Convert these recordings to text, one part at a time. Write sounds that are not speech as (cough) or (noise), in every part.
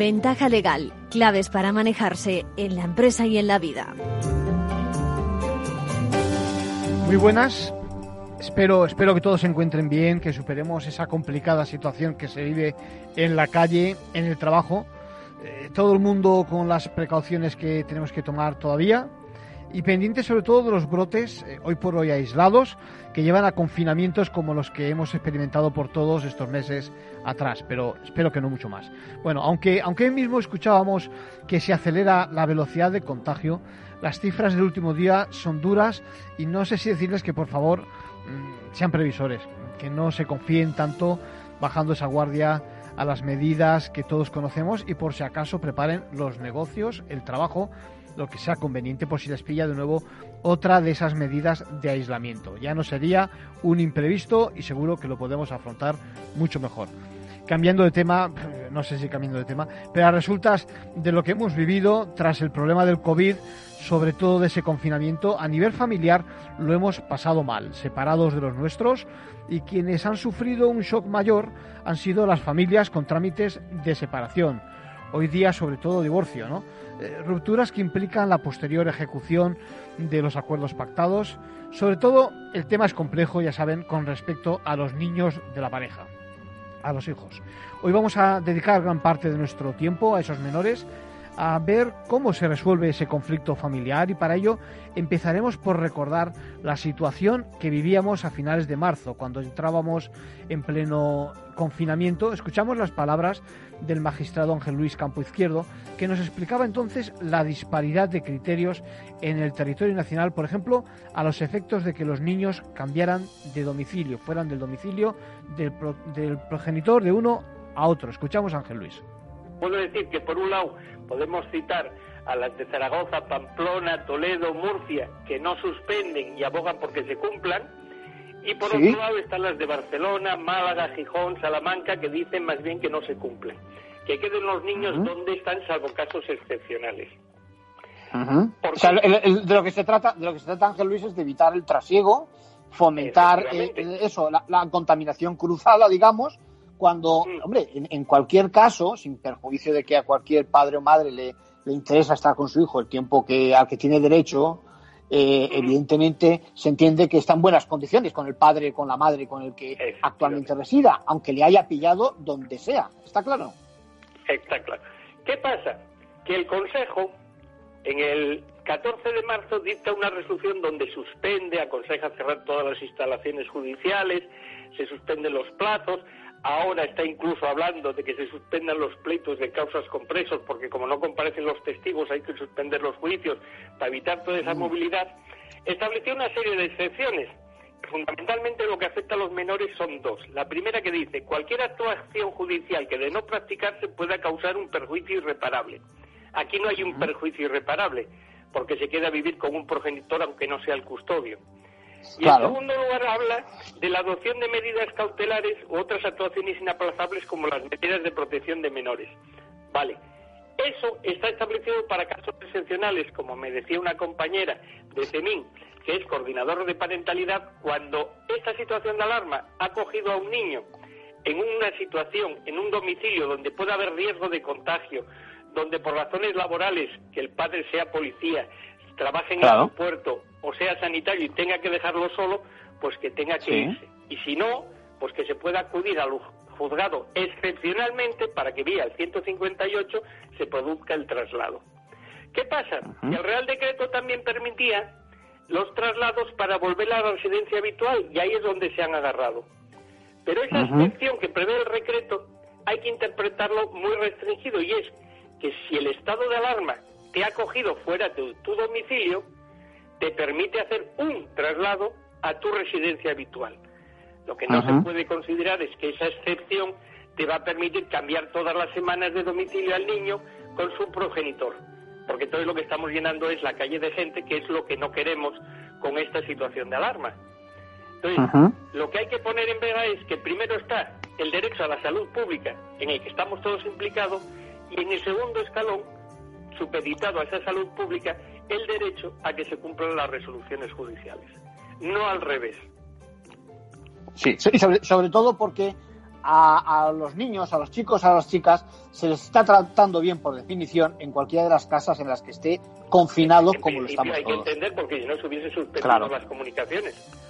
Ventaja legal, claves para manejarse en la empresa y en la vida. Muy buenas. Espero, espero que todos se encuentren bien, que superemos esa complicada situación que se vive en la calle, en el trabajo. Eh, todo el mundo con las precauciones que tenemos que tomar todavía y pendiente sobre todo de los brotes, eh, hoy por hoy aislados, que llevan a confinamientos como los que hemos experimentado por todos estos meses atrás, pero espero que no mucho más. Bueno, aunque, aunque hoy mismo escuchábamos que se acelera la velocidad de contagio, las cifras del último día son duras y no sé si decirles que por favor mm, sean previsores, que no se confíen tanto bajando esa guardia a las medidas que todos conocemos y por si acaso preparen los negocios, el trabajo lo que sea conveniente por si les pilla de nuevo otra de esas medidas de aislamiento. Ya no sería un imprevisto y seguro que lo podemos afrontar mucho mejor. Cambiando de tema, (clears throat) no sé si cambiando de tema, pero a resultas de lo que hemos vivido tras el problema del COVID, sobre todo de ese confinamiento, a nivel familiar lo hemos pasado mal, separados de los nuestros, y quienes han sufrido un shock mayor han sido las familias con trámites de separación. Hoy día, sobre todo, divorcio, ¿no? Eh, rupturas que implican la posterior ejecución de los acuerdos pactados. Sobre todo, el tema es complejo, ya saben, con respecto a los niños de la pareja, a los hijos. Hoy vamos a dedicar gran parte de nuestro tiempo a esos menores a ver cómo se resuelve ese conflicto familiar y para ello empezaremos por recordar la situación que vivíamos a finales de marzo, cuando entrábamos en pleno confinamiento. Escuchamos las palabras del magistrado Ángel Luis Campo Izquierdo, que nos explicaba entonces la disparidad de criterios en el territorio nacional, por ejemplo, a los efectos de que los niños cambiaran de domicilio, fueran del domicilio del, del progenitor de uno a otro. Escuchamos a Ángel Luis. Puedo decir que por un lado podemos citar a las de Zaragoza, Pamplona, Toledo, Murcia, que no suspenden y abogan porque se cumplan, y por otro lado están las de Barcelona, Málaga, Gijón, Salamanca, que dicen más bien que no se cumplen. Que queden los niños donde están, salvo casos excepcionales. de lo que se trata, de lo que se trata Ángel Luis es de evitar el trasiego, fomentar eh, eso, la, contaminación cruzada, digamos, cuando, mm. hombre, en, cualquier caso, sin perjuicio de que a cualquier padre o madre le, le interesa estar con su hijo el tiempo que al que tiene derecho, eh, evidentemente se entiende que está en buenas condiciones con el padre, con la madre, con el que actualmente resida, aunque le haya pillado donde sea. ¿Está claro? Está claro. ¿Qué pasa? Que el Consejo, en el 14 de marzo, dicta una resolución donde suspende, aconseja cerrar todas las instalaciones judiciales, se suspenden los plazos, Ahora está incluso hablando de que se suspendan los pleitos de causas con presos, porque como no comparecen los testigos hay que suspender los juicios para evitar toda esa mm. movilidad. Estableció una serie de excepciones. Fundamentalmente lo que afecta a los menores son dos. La primera que dice, cualquier actuación judicial que de no practicarse pueda causar un perjuicio irreparable. Aquí no hay un perjuicio irreparable, porque se queda a vivir con un progenitor aunque no sea el custodio. Y en segundo lugar habla de la adopción de medidas cautelares u otras actuaciones inaplazables como las medidas de protección de menores. Vale. Eso está establecido para casos excepcionales, como me decía una compañera de CEMIN, que es coordinador de parentalidad, cuando esta situación de alarma ha cogido a un niño en una situación, en un domicilio donde pueda haber riesgo de contagio, donde por razones laborales, que el padre sea policía, trabaje en el aeropuerto o sea sanitario y tenga que dejarlo solo, pues que tenga que irse. Y si no, pues que se pueda acudir al juzgado excepcionalmente para que vía el 158 se produzca el traslado. ¿Qué pasa? Que el Real Decreto también permitía los traslados para volver a la residencia habitual y ahí es donde se han agarrado. Pero esa excepción que prevé el decreto hay que interpretarlo muy restringido y es que si el estado de alarma te ha cogido fuera de tu domicilio, te permite hacer un traslado a tu residencia habitual. Lo que no se puede considerar es que esa excepción te va a permitir cambiar todas las semanas de domicilio al niño con su progenitor. porque entonces lo que estamos llenando es la calle de gente, que es lo que no queremos con esta situación de alarma. Entonces, lo que hay que poner en vega es que primero está el derecho a la salud pública, en el que estamos todos implicados, y en el segundo escalón, supeditado a esa salud pública, el derecho a que se cumplan las resoluciones judiciales. No al revés. Sí, y sobre, todo porque a, los niños, a los chicos, a las chicas, se les está tratando bien por definición en cualquiera de las casas en las que esté confinado como lo estamos hay que entender porque si no se hubiese suspendido las comunicaciones.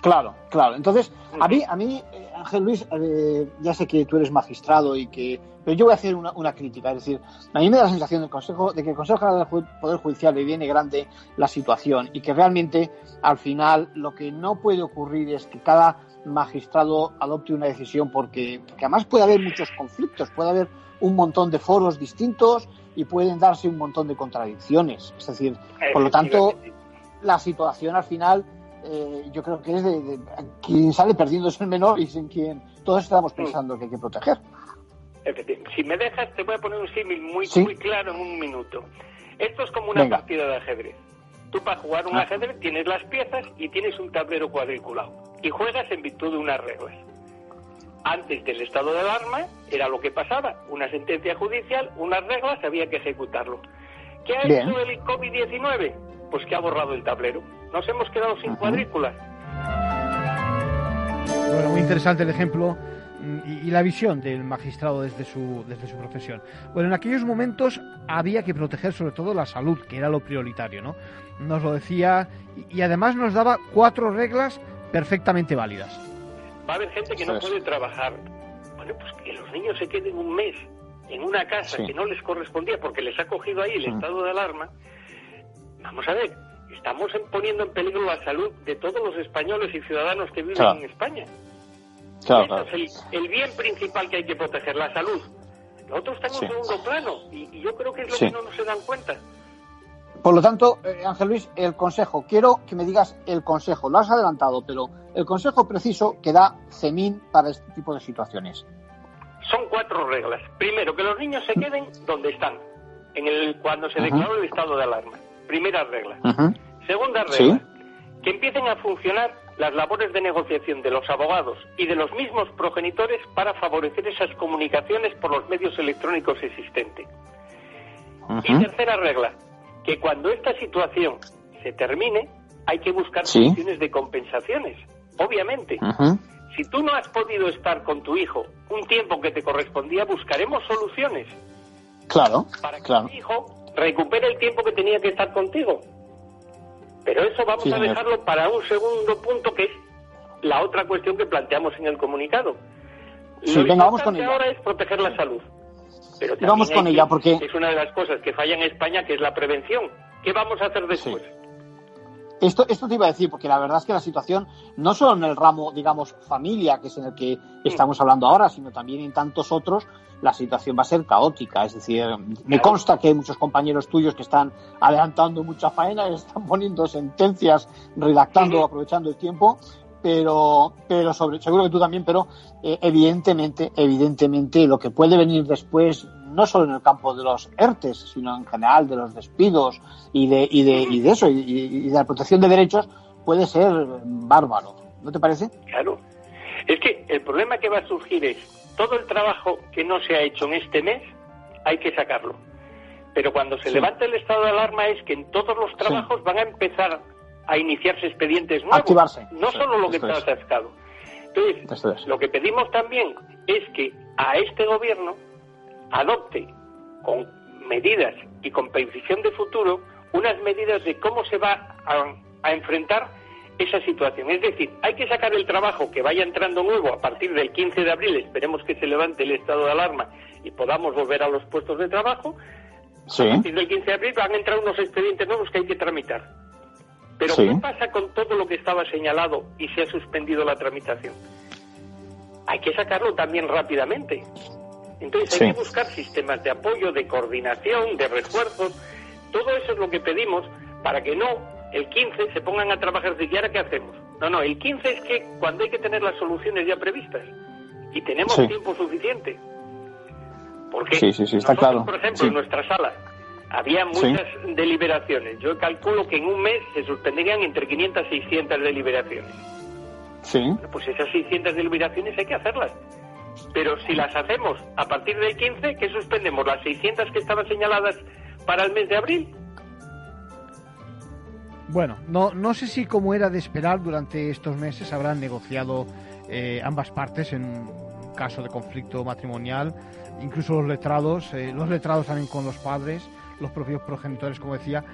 Claro, claro. Entonces, a mí, a mí eh, Ángel Luis, eh, ya sé que tú eres magistrado y que... Pero yo voy a hacer una, una, crítica. Es decir, a mí me da la sensación del Consejo, de que el Consejo General del Poder Judicial le viene grande la situación y que realmente, al final, lo que no puede ocurrir es que cada magistrado adopte una decisión porque, porque además puede haber muchos conflictos, puede haber un montón de foros distintos y pueden darse un montón de contradicciones. Es decir, por lo tanto, la situación al final eh, yo creo que es de, quien sale perdiendo es el menor y sin quien todos estamos pensando que hay que proteger. Si me dejas, te voy a poner un símil muy, muy claro en un minuto. Esto es como una partida de ajedrez. Tú para jugar un ah. ajedrez tienes las piezas y tienes un tablero cuadriculado y juegas en virtud de unas reglas. Antes del estado de alarma era lo que pasaba, una sentencia judicial, unas reglas, había que ejecutarlo. ¿Qué ha hecho el COVID-19? Pues que ha borrado el tablero nos hemos quedado sin cuadrículas. Bueno, muy interesante el ejemplo mm, y, la visión del magistrado desde su, desde su profesión. Bueno, en aquellos momentos había que proteger sobre todo la salud, que era lo prioritario, ¿no? Nos lo decía y, además nos daba cuatro reglas perfectamente válidas. Va a haber gente que no puede trabajar. Bueno, pues que los niños se queden un mes en una casa que no les correspondía porque les ha cogido ahí el estado de alarma. Vamos a ver, estamos poniendo en peligro la salud de todos los españoles y ciudadanos que viven en España. Claro, es el, bien principal que hay que proteger, la salud. Lo otro está en un segundo plano y, yo creo que es lo que no nos se dan cuenta. Por lo tanto, eh, Ángel Luis, el consejo, quiero que me digas el consejo, lo has adelantado, pero el consejo preciso que da CEMIN para este tipo de situaciones. Son cuatro reglas. Primero, que los niños se queden donde están, en el cuando se declaró el estado de alarma. Primera regla. Segunda regla, que empiecen a funcionar las labores de negociación de los abogados y de los mismos progenitores para favorecer esas comunicaciones por los medios electrónicos existentes. Y tercera regla, que cuando esta situación se termine, hay que buscar soluciones de compensaciones. Obviamente, si tú no has podido estar con tu hijo un tiempo que te correspondía, buscaremos soluciones. Claro, para que tu hijo recupere el tiempo que tenía que estar contigo. Pero eso vamos a dejarlo para un segundo punto, que es la otra cuestión que planteamos en el comunicado. Lo venga, vamos con ella. ahora es proteger la salud. Pero vamos con ella porque es una de las cosas que falla en España, que es la prevención. ¿Qué vamos a hacer después? Esto, esto te iba a decir, porque la verdad es que la situación, no solo en el ramo, digamos, familia, que es en el que estamos hablando ahora, sino también en tantos otros, la situación va a ser caótica. Es decir, me consta que hay muchos compañeros tuyos que están adelantando mucha faena, (laughs) están poniendo sentencias, redactando, aprovechando el tiempo, pero, pero sobre, seguro que tú también, pero eh, evidentemente, evidentemente, lo que puede venir después, no solo en el campo de los ERTES, sino en general de los despidos y de, y de, y de eso, y, de la protección de derechos, puede ser bárbaro. ¿No te parece? Claro. Es que el problema que va a surgir es todo el trabajo que no se ha hecho en este mes hay que sacarlo. Pero cuando se levanta el estado de alarma es que en todos los trabajos van a empezar a iniciarse expedientes nuevos. Activarse. No solo lo que está atascado. Entonces, lo que pedimos también es que a este gobierno adopte con medidas y con previsión de futuro unas medidas de cómo se va a, a enfrentar esa situación. Es decir, hay que sacar el trabajo que vaya entrando nuevo a partir del 15 de abril, esperemos que se levante el estado de alarma y podamos volver a los puestos de trabajo. A partir del 15 de abril van a entrar unos expedientes nuevos que hay que tramitar. Pero ¿qué pasa con todo lo que estaba señalado y se ha suspendido la tramitación? Hay que sacarlo también rápidamente. Entonces hay que buscar sistemas de apoyo, de coordinación, de refuerzos. Todo eso es lo que pedimos para que no el 15 se pongan a trabajar de ahora qué hacemos. No, no, el 15 es que cuando hay que tener las soluciones ya previstas y tenemos tiempo suficiente. Porque sí, sí, está claro. por ejemplo, en nuestra sala había muchas deliberaciones. Yo calculo que en un mes se suspenderían entre 500 y 600 deliberaciones. Sí. pues esas 600 deliberaciones hay que hacerlas. Pero si las hacemos a partir del 15, ¿qué suspendemos? ¿Las 600 que estaban señaladas para el mes de abril? Bueno, no, no sé si como era de esperar durante estos meses habrán negociado eh, ambas partes en caso de conflicto matrimonial, incluso los letrados, eh, los letrados también con los padres, los propios progenitores, como decía.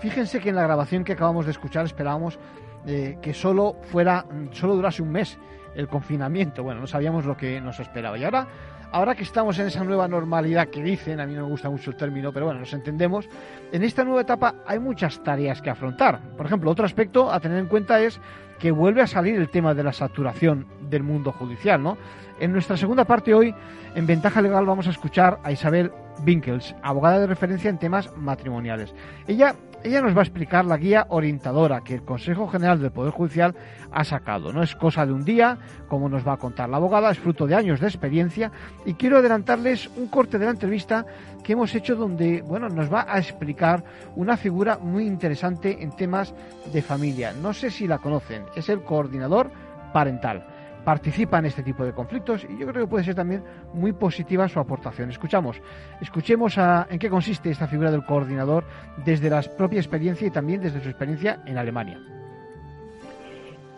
Fíjense que en la grabación que acabamos de escuchar esperábamos eh, que solo fuera, solo durase un mes el confinamiento. Bueno, no sabíamos lo que nos esperaba. Y ahora ahora que estamos en esa nueva normalidad que dicen, a mí no me gusta mucho el término, pero bueno, nos entendemos, en esta nueva etapa hay muchas tareas que afrontar. Por ejemplo, otro aspecto a tener en cuenta es que vuelve a salir el tema de la saturación del mundo judicial, ¿no? En nuestra segunda parte hoy, en Ventaja Legal, vamos a escuchar a Isabel Winkels, abogada de referencia en temas matrimoniales. Ella ella nos va a explicar la guía orientadora que el Consejo General del Poder Judicial ha sacado. No es cosa de un día, como nos va a contar la abogada, es fruto de años de experiencia y quiero adelantarles un corte de la entrevista que hemos hecho donde, bueno, nos va a explicar una figura muy interesante en temas de familia. No sé si la conocen, es el coordinador parental participa en este tipo de conflictos y yo creo que puede ser también muy positiva su aportación. Escuchamos, escuchemos a, en qué consiste esta figura del coordinador desde la propia experiencia y también desde su experiencia en Alemania.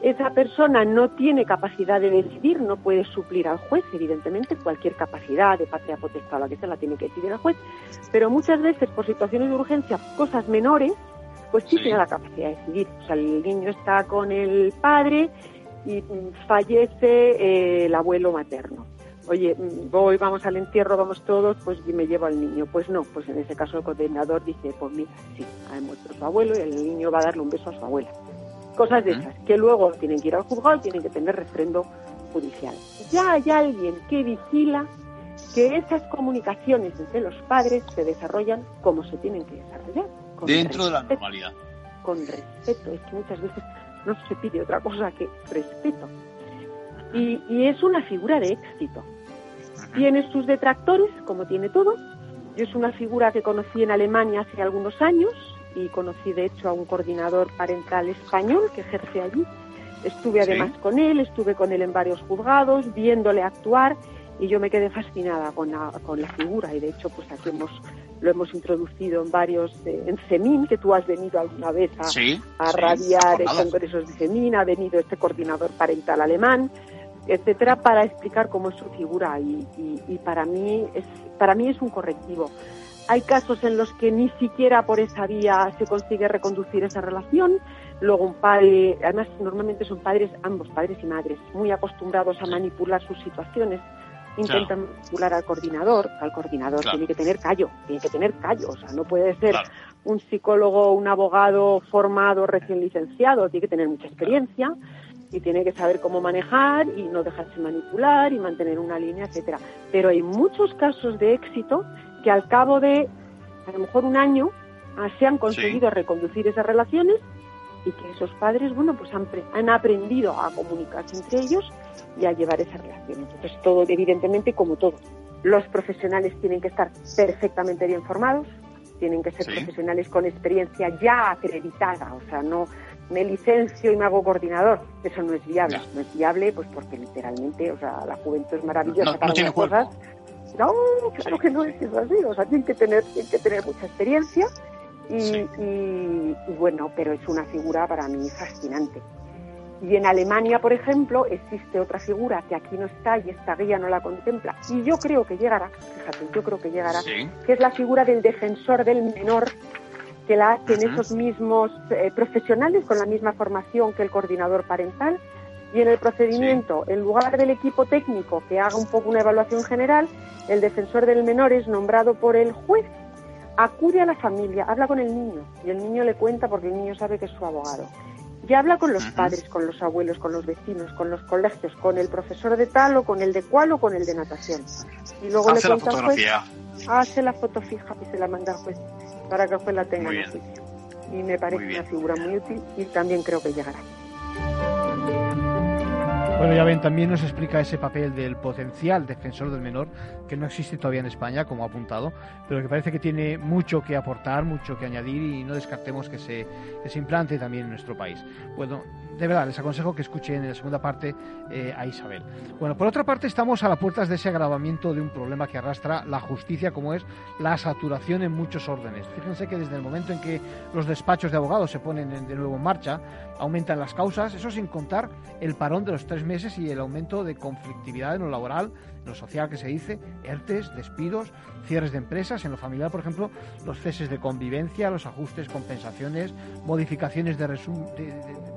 Esa persona no tiene capacidad de decidir, no puede suplir al juez, evidentemente, cualquier capacidad de patria potestad, la que sea, la tiene que decidir el juez, pero muchas veces por situaciones de urgencia, cosas menores, pues sí, sí. tiene la capacidad de decidir. O sea, el niño está con el padre y fallece eh, el abuelo materno. Oye, voy, vamos al entierro, vamos todos, pues me llevo al niño. Pues no, pues en ese caso el coordinador dice, pues mira, sí, ha muerto su abuelo y el niño va a darle un beso a su abuela. Cosas de esas, que luego tienen que ir al juzgado y tienen que tener refrendo judicial. Ya hay alguien que vigila que esas comunicaciones entre los padres se desarrollan como se tienen que desarrollar. Dentro de la normalidad. Con respeto. Es que muchas veces no se pide otra cosa que respeto. Y, es una figura de éxito. Tiene sus detractores, como tiene todo. Yo es una figura que conocí en Alemania hace algunos años y conocí de hecho a un coordinador parental español que ejerce allí. Estuve además con él, estuve con él en varios juzgados, viéndole actuar y yo me quedé fascinada con la, con la figura y de hecho pues aquí hemos lo hemos introducido en varios, eh, en CEMIN, que tú has venido alguna vez a, a radiar en congresos de CEMIN, ha venido este coordinador parental alemán, etcétera, para explicar cómo es su figura y, y, para mí es para mí es un correctivo. Hay casos en los que ni siquiera por esa vía se consigue reconducir esa relación. Luego un padre, además normalmente son padres, ambos padres y madres, muy acostumbrados a manipular sus situaciones intentan manipular al coordinador, al coordinador tiene que tener callo, tiene que tener callo, o sea, no puede ser un psicólogo, un abogado formado, recién licenciado, tiene que tener mucha experiencia y tiene que saber cómo manejar y no dejarse manipular y mantener una línea, etcétera. Pero hay muchos casos de éxito que al cabo de a lo mejor un año ah, se han conseguido reconducir esas relaciones y que esos padres, bueno, pues han, han aprendido a comunicarse entre ellos y a llevar esa relación. Entonces, todo, evidentemente, como todo, los profesionales tienen que estar perfectamente bien formados, tienen que ser profesionales con experiencia ya acreditada, o sea, no me licencio y me hago coordinador, eso no es viable, no, es viable pues porque literalmente, o sea, la juventud es maravillosa para no cosas. No, claro que no es así, o sea, tienen que tener, tienen que tener mucha experiencia y, y, y bueno, pero es una figura para mí fascinante. Y en Alemania, por ejemplo, existe otra figura que aquí no está y esta guía no la contempla. Y yo creo que llegará, fíjate, yo creo que llegará, que es la figura del defensor del menor, que la hacen esos mismos eh, profesionales con la misma formación que el coordinador parental. Y en el procedimiento, en lugar del equipo técnico que haga un poco una evaluación general, el defensor del menor es nombrado por el juez. Acude a la familia, habla con el niño y el niño le cuenta porque el niño sabe que es su abogado ya habla con los padres, con los abuelos, con los vecinos, con los colegios, con el profesor de tal o con el de cual o con el de natación. Y luego hace le la fotografía. hace la foto fija y se la manda al juez para que el juez la tenga en juicio. Y me parece una figura muy útil y también creo que llegará. Bueno, ya ven, también nos explica ese papel del potencial defensor del menor, que no existe todavía en España, como ha apuntado, pero que parece que tiene mucho que aportar, mucho que añadir y no descartemos que se, se implante también en nuestro país. Bueno, de verdad, les aconsejo que escuchen en la segunda parte eh, a Isabel. Bueno, por otra parte, estamos a las puertas de ese agravamiento de un problema que arrastra la justicia, como es la saturación en muchos órdenes. Fíjense que desde el momento en que los despachos de abogados se ponen de nuevo en marcha, aumentan las causas, eso sin contar el parón de los tres meses y el aumento de conflictividad en lo laboral, en lo social que se dice, ERTES, despidos, cierres de empresas, en lo familiar, por ejemplo, los ceses de convivencia, los ajustes, compensaciones, modificaciones de,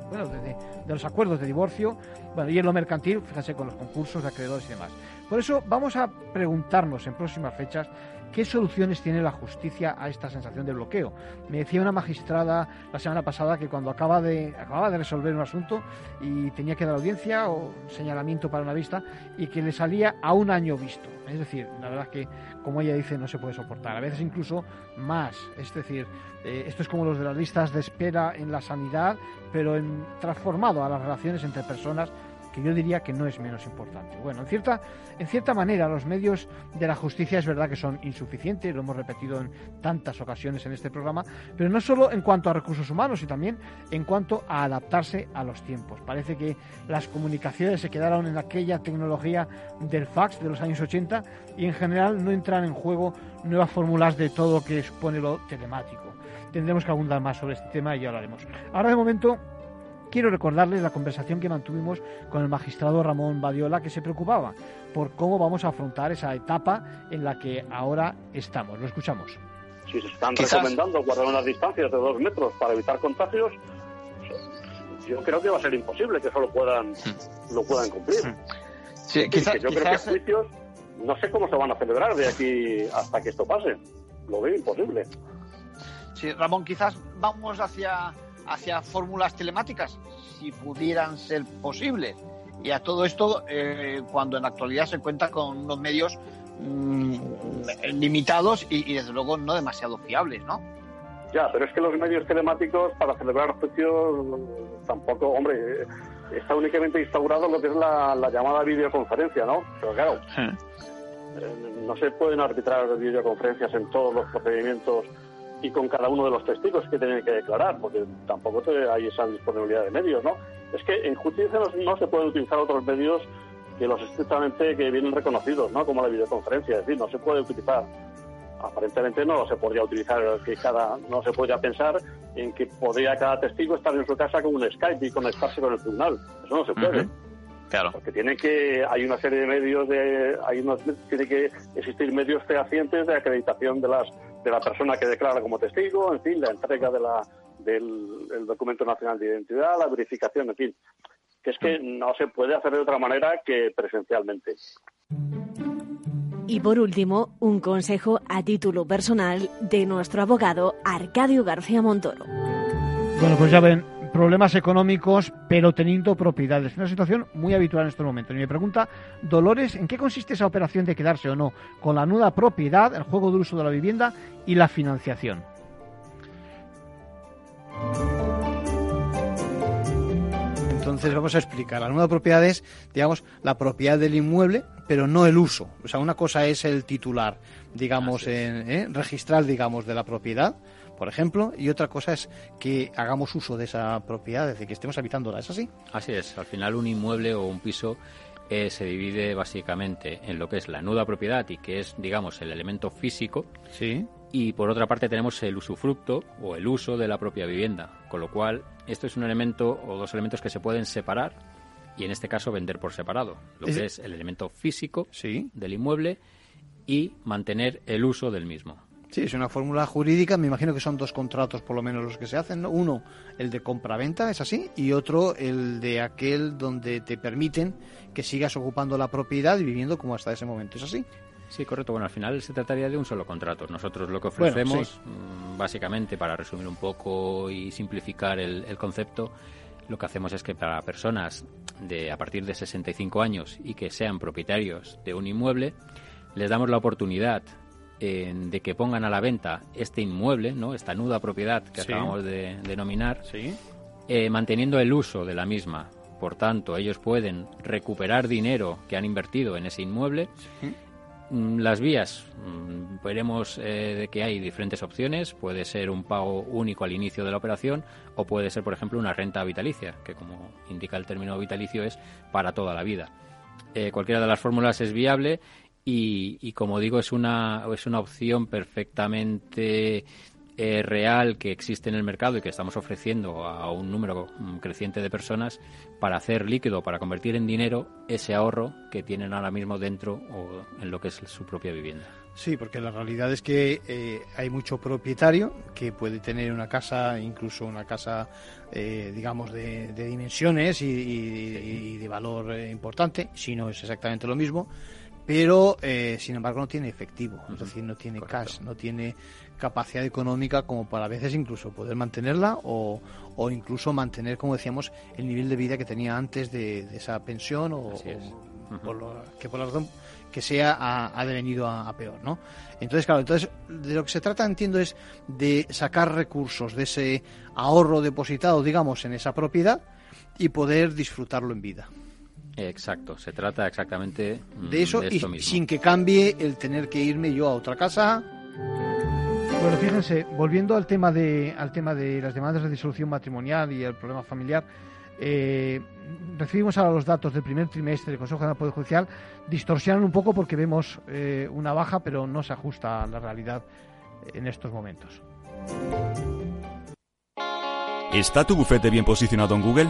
bueno, de, los acuerdos de divorcio, bueno, y en lo mercantil, fíjense, con los concursos de acreedores y demás. Por eso vamos a preguntarnos en próximas fechas ¿Qué soluciones tiene la justicia a esta sensación de bloqueo? Me decía una magistrada la semana pasada que cuando acaba de, acababa de resolver un asunto y tenía que dar audiencia o señalamiento para una vista y que le salía a un año visto. Es decir, la verdad es que, como ella dice, no se puede soportar. A veces incluso más. Es decir, eh, esto es como los de las listas de espera en la sanidad, pero en, transformado a las relaciones entre personas que yo diría que no es menos importante. Bueno, en cierta, en cierta manera los medios de la justicia es verdad que son insuficientes, lo hemos repetido en tantas ocasiones en este programa, pero no solo en cuanto a recursos humanos, sino también en cuanto a adaptarse a los tiempos. Parece que las comunicaciones se quedaron en aquella tecnología del fax de los años 80 y en general no entran en juego nuevas fórmulas de todo lo que supone lo telemático. Tendremos que abundar más sobre este tema y ya hablaremos. Ahora de momento quiero recordarles la conversación que mantuvimos con el magistrado Ramón Badiola, que se preocupaba por cómo vamos a afrontar esa etapa en la que ahora estamos. Lo escuchamos. Si se están recomendando guardar unas distancias de dos metros para evitar contagios, yo creo que va a ser imposible que eso lo puedan, hmm. lo puedan cumplir. Hmm. Sí, quizás, yo creo que juicios no sé cómo se van a celebrar de aquí hasta que esto pase. Lo veo imposible. Sí, Ramón, quizás vamos hacia hacia fórmulas telemáticas, si pudieran ser posibles. Y a todo esto, eh, cuando en la actualidad se cuenta con unos medios mm, limitados y, desde luego no demasiado fiables, ¿no? Ya, pero es que los medios telemáticos para celebrar juicios tampoco, hombre, está únicamente instaurado lo que es la, llamada videoconferencia, ¿no? Pero claro, eh, no se pueden arbitrar videoconferencias en todos los procedimientos y con cada uno de los testigos que tienen que declarar, porque tampoco hay esa disponibilidad de medios, ¿no? Es que en justicia no, se pueden utilizar otros medios que los estrictamente que vienen reconocidos, ¿no? Como la videoconferencia, es decir, no se puede utilizar. Aparentemente no se podría utilizar, que cada, no se podría pensar en que podría cada testigo estar en su casa con un Skype y conectarse con el tribunal. Eso no se puede. Claro. Porque tiene que, hay una serie de medios de, hay unos, tiene que existir medios fehacientes de acreditación de las de la persona que declara como testigo, en fin, la entrega de la, del documento nacional de identidad, la verificación, en fin, que es que no se puede hacer de otra manera que presencialmente. Y por último, un consejo a título personal de nuestro abogado Arcadio García Montoro. Bueno, pues ya ven, problemas económicos, pero teniendo propiedades. Una situación muy habitual en estos momentos. Y me pregunta, Dolores, ¿en qué consiste esa operación de quedarse o no con la nuda propiedad, el juego de uso de la vivienda y la financiación? Entonces vamos a explicar. La nuda propiedad es, digamos, la propiedad del inmueble, pero no el uso. O sea, una cosa es el titular, digamos, en, ¿eh? registral, digamos, de la propiedad por ejemplo, y otra cosa es que hagamos uso de esa propiedad, es decir, que estemos habitándola, ¿es así? Así es, al final un inmueble o un piso eh, se divide básicamente en lo que es la nuda propiedad y que es, digamos, el elemento físico. Sí. Y por otra parte tenemos el usufructo o el uso de la propia vivienda, con lo cual esto es un elemento o dos elementos que se pueden separar y en este caso vender por separado, lo que es el elemento físico ¿Sí? del inmueble y mantener el uso del mismo. Sí, es una fórmula jurídica. Me imagino que son dos contratos por lo menos los que se hacen. ¿no? Uno, el de compra-venta, es así, y otro, el de aquel donde te permiten que sigas ocupando la propiedad y viviendo como hasta ese momento. ¿Es así? Sí, correcto. Bueno, al final se trataría de un solo contrato. Nosotros lo que ofrecemos, mm, básicamente, para resumir un poco y simplificar el, el concepto, lo que hacemos es que para personas de a partir de 65 años y que sean propietarios de un inmueble, les damos la oportunidad de que pongan a la venta este inmueble, ¿no? esta nuda propiedad que acabamos de denominar, sí. eh, manteniendo el uso de la misma por tanto ellos pueden recuperar dinero que han invertido en ese inmueble. Mm, las vías, mm, veremos eh, de que hay diferentes opciones. Puede ser un pago único al inicio de la operación o puede ser, por ejemplo, una renta vitalicia, que como indica el término vitalicio es para toda la vida. Eh, cualquiera de las fórmulas es viable y, como digo, es una, es una opción perfectamente eh, real que existe en el mercado y que estamos ofreciendo a un número mm, creciente de personas para hacer líquido, para convertir en dinero ese ahorro que tienen ahora mismo dentro o en lo que es su propia vivienda. Sí, porque la realidad es que eh, hay mucho propietario que puede tener una casa, incluso una casa, eh, digamos, de, dimensiones y, de valor importante, si no es exactamente lo mismo, pero eh, sin embargo no tiene efectivo, es decir, no tiene cash, no tiene capacidad económica como para a veces incluso poder mantenerla o, o incluso mantener, como decíamos, el nivel de vida que tenía antes de, esa pensión o, que por la razón que sea ha, devenido a, peor, ¿no? Entonces, claro, entonces de lo que se trata, entiendo, es de sacar recursos de ese ahorro depositado, digamos, en esa propiedad y poder disfrutarlo en vida. Exacto, se trata exactamente mm, de eso y sin que cambie el tener que irme yo a otra casa. Bueno, fíjense, volviendo al tema de al tema de las demandas de disolución matrimonial y el problema familiar, eh, recibimos ahora los datos del primer trimestre del Consejo de Poder Judicial, distorsionan un poco porque vemos eh, una baja, pero no se ajusta a la realidad en estos momentos. ¿Está tu bufete bien posicionado en Google?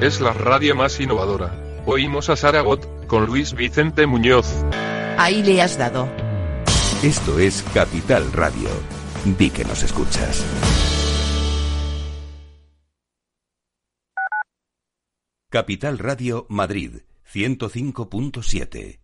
Es la radio más innovadora. Oímos a Saragot, con Luis Vicente Muñoz. Ahí le has dado. Esto es Capital Radio. Di que nos escuchas. Capital Radio Madrid, 105.7.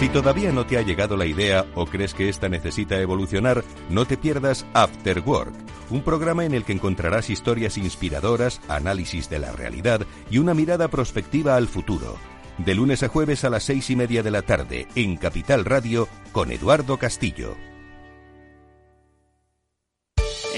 Si todavía no te ha llegado la idea o crees que esta necesita evolucionar, no te pierdas After Work, un programa en el que encontrarás historias inspiradoras, análisis de la realidad y una mirada prospectiva al futuro. De lunes a jueves a las seis y media de la tarde en Capital Radio con Eduardo Castillo.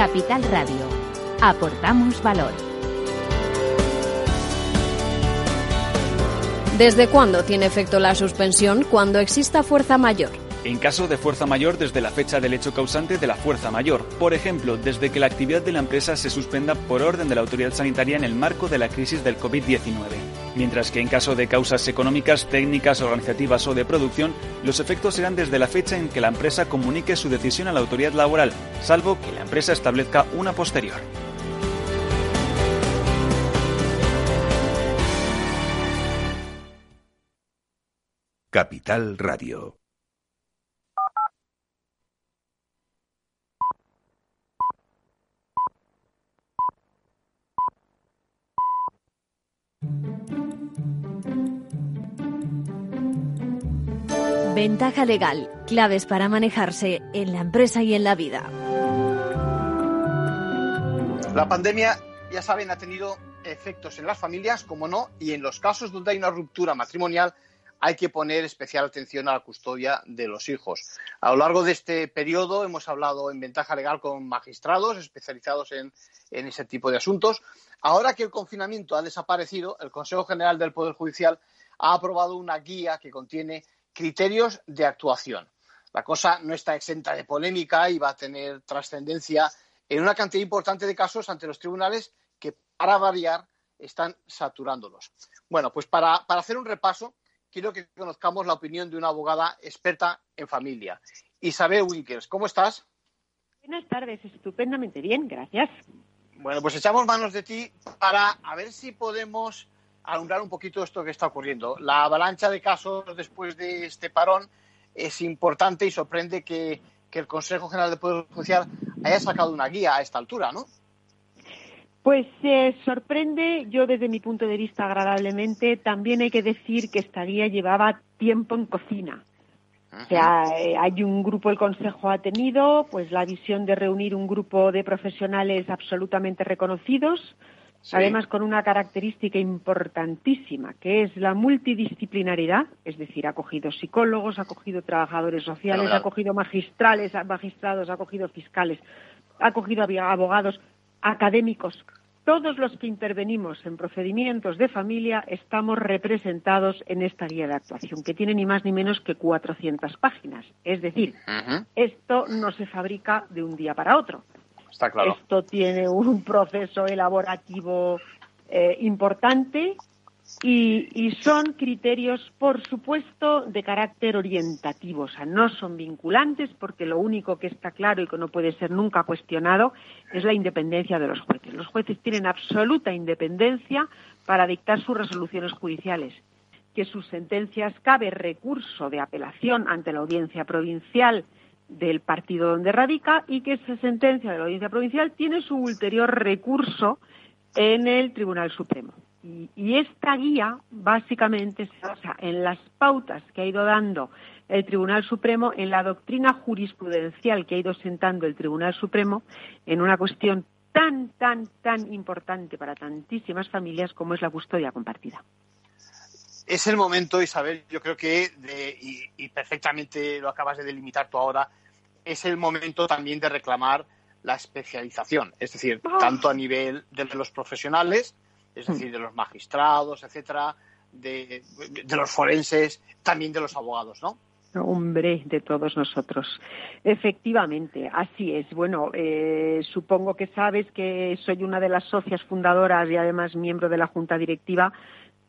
Capital Radio. Aportamos valor. ¿Desde cuándo tiene efecto la suspensión? Cuando exista fuerza mayor. En caso de fuerza mayor, desde la fecha del hecho causante de la fuerza mayor. Por ejemplo, desde que la actividad de la empresa se suspenda por orden de la autoridad sanitaria en el marco de la crisis del COVID-19 mientras que en caso de causas económicas, técnicas, organizativas o de producción, los efectos serán desde la fecha en que la empresa comunique su decisión a la autoridad laboral, salvo que la empresa establezca una posterior. Capital Radio. Ventaja legal, claves para manejarse en la empresa y en la vida. La pandemia, ya saben, ha tenido efectos en las familias, como no, y en los casos donde hay una ruptura matrimonial hay que poner especial atención a la custodia de los hijos. A lo largo de este periodo hemos hablado en ventaja legal con magistrados especializados en, en ese tipo de asuntos. Ahora que el confinamiento ha desaparecido, el Consejo General del Poder Judicial ha aprobado una guía que contiene criterios de actuación. La cosa no está exenta de polémica y va a tener trascendencia en una cantidad importante de casos ante los tribunales que, para variar, están saturándolos. Bueno, pues para, hacer un repaso, quiero que conozcamos la opinión de una abogada experta en familia. Isabel Wilkers, ¿cómo estás? Buenas tardes, estupendamente bien, gracias. Bueno, pues echamos manos de ti para a ver si podemos alumbrar un poquito esto que está ocurriendo. La avalancha de casos después de este parón es importante y sorprende que, el Consejo General de Poder Judicial haya sacado una guía a esta altura, ¿no? Pues eh, sorprende, yo desde mi punto de vista agradablemente, también hay que decir que esta guía llevaba tiempo en cocina. O sea, eh, hay un grupo, el Consejo ha tenido, pues la visión de reunir un grupo de profesionales absolutamente reconocidos, además con una característica importantísima, que es la multidisciplinaridad, es decir, ha cogido psicólogos, ha cogido trabajadores sociales, ha cogido magistrales, magistrados, ha cogido fiscales, ha cogido abogados, académicos. Todos los que intervenimos en procedimientos de familia estamos representados en esta guía de actuación, que tiene ni más ni menos que 400 páginas. Es decir, esto no se fabrica de un día para otro esto tiene un (laughs) proceso elaborativo eh, importante y, son criterios, por supuesto, de carácter orientativo. O sea, no son vinculantes porque lo único que está claro y que no puede ser nunca cuestionado es la independencia de los jueces. Los jueces tienen absoluta independencia para dictar sus resoluciones judiciales que sus sentencias cabe recurso de apelación ante la audiencia provincial del partido donde radica y que esa sentencia de la audiencia provincial tiene su ulterior recurso en el Tribunal Supremo. Y, esta guía básicamente se basa en las pautas que ha ido dando el Tribunal Supremo, en la doctrina jurisprudencial que ha ido sentando el Tribunal Supremo en una cuestión tan, tan, tan importante para tantísimas familias como es la custodia compartida. Es el momento, Isabel, yo creo que, y perfectamente lo acabas de delimitar tú ahora, es el momento también de reclamar la especialización, es decir, ah. tanto a nivel de los profesionales, es decir, mm. de los magistrados, etcétera, de, los forenses, también de los abogados, ¿no? Hombre, de todos nosotros. Efectivamente, así es. Bueno, eh, supongo que sabes que soy una de las socias fundadoras y además miembro de la Junta Directiva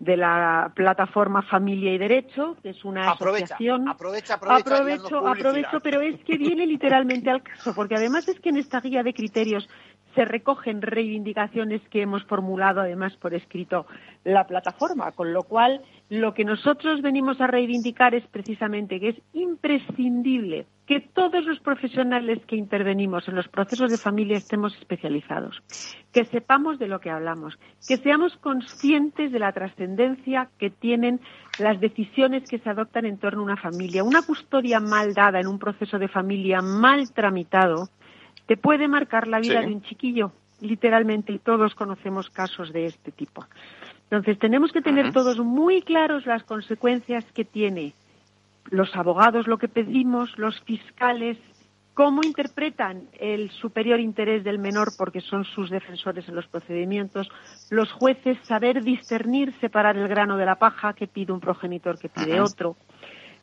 de la plataforma Familia y Derecho, que es una asociación. Aprovecha, aprovecha, aprovecho, aprovecho, pero es que viene literalmente al caso, porque además es que en esta guía de criterios se recogen reivindicaciones que hemos formulado además por escrito la plataforma, con lo cual lo que nosotros venimos a reivindicar es precisamente que es imprescindible que todos los profesionales que intervenimos en los procesos de familia estemos especializados, que sepamos de lo que hablamos, que seamos conscientes de la trascendencia que tienen las decisiones que se adoptan en torno a una familia. Una custodia mal dada en un proceso de familia mal tramitado te puede marcar la vida de un chiquillo, literalmente, y todos conocemos casos de este tipo. Entonces, tenemos que tener todos muy claros las consecuencias que tiene los abogados lo que pedimos, los fiscales, cómo interpretan el superior interés del menor porque son sus defensores en los procedimientos, los jueces saber discernir, separar el grano de la paja, que pide un progenitor, que pide otro.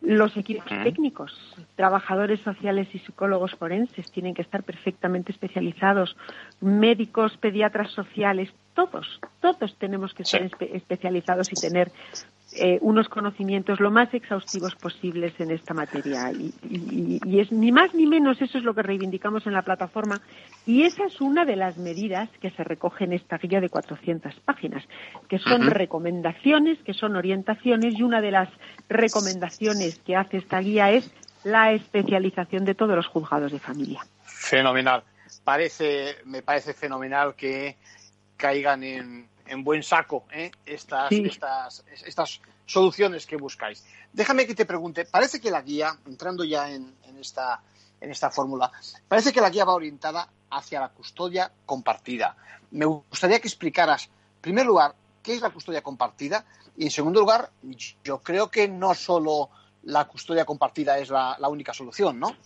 Los equipos técnicos, trabajadores sociales y psicólogos forenses tienen que estar perfectamente especializados, médicos, pediatras sociales, todos, todos tenemos que ser especializados y tener eh, unos conocimientos lo más exhaustivos posibles en esta materia. Y, es ni más ni menos eso es lo que reivindicamos en la plataforma. Y esa es una de las medidas que se recoge en esta guía de 400 páginas, que son recomendaciones, que son orientaciones, y una de las recomendaciones que hace esta guía es la especialización de todos los juzgados de familia. Fenomenal. Parece, me parece fenomenal que caigan en en buen saco ¿eh? estas, estas, estas soluciones que buscáis. Déjame que te pregunte, parece que la guía, entrando ya en, esta, en esta fórmula, parece que la guía va orientada hacia la custodia compartida. Me gustaría que explicaras, en primer lugar, qué es la custodia compartida y, en segundo lugar, yo creo que no solo la custodia compartida es la, única solución, ¿no?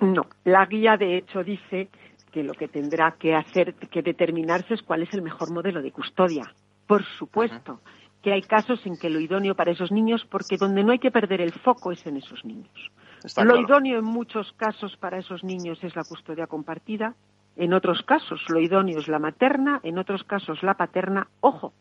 No, la guía de hecho dice que lo que tendrá que hacer, que determinarse es cuál es el mejor modelo de custodia. Por supuesto que hay casos en que lo idóneo para esos niños, porque donde no hay que perder el foco es en esos niños. lo idóneo en muchos casos para esos niños es la custodia compartida, en otros casos lo idóneo es la materna, en otros casos la paterna, ojo,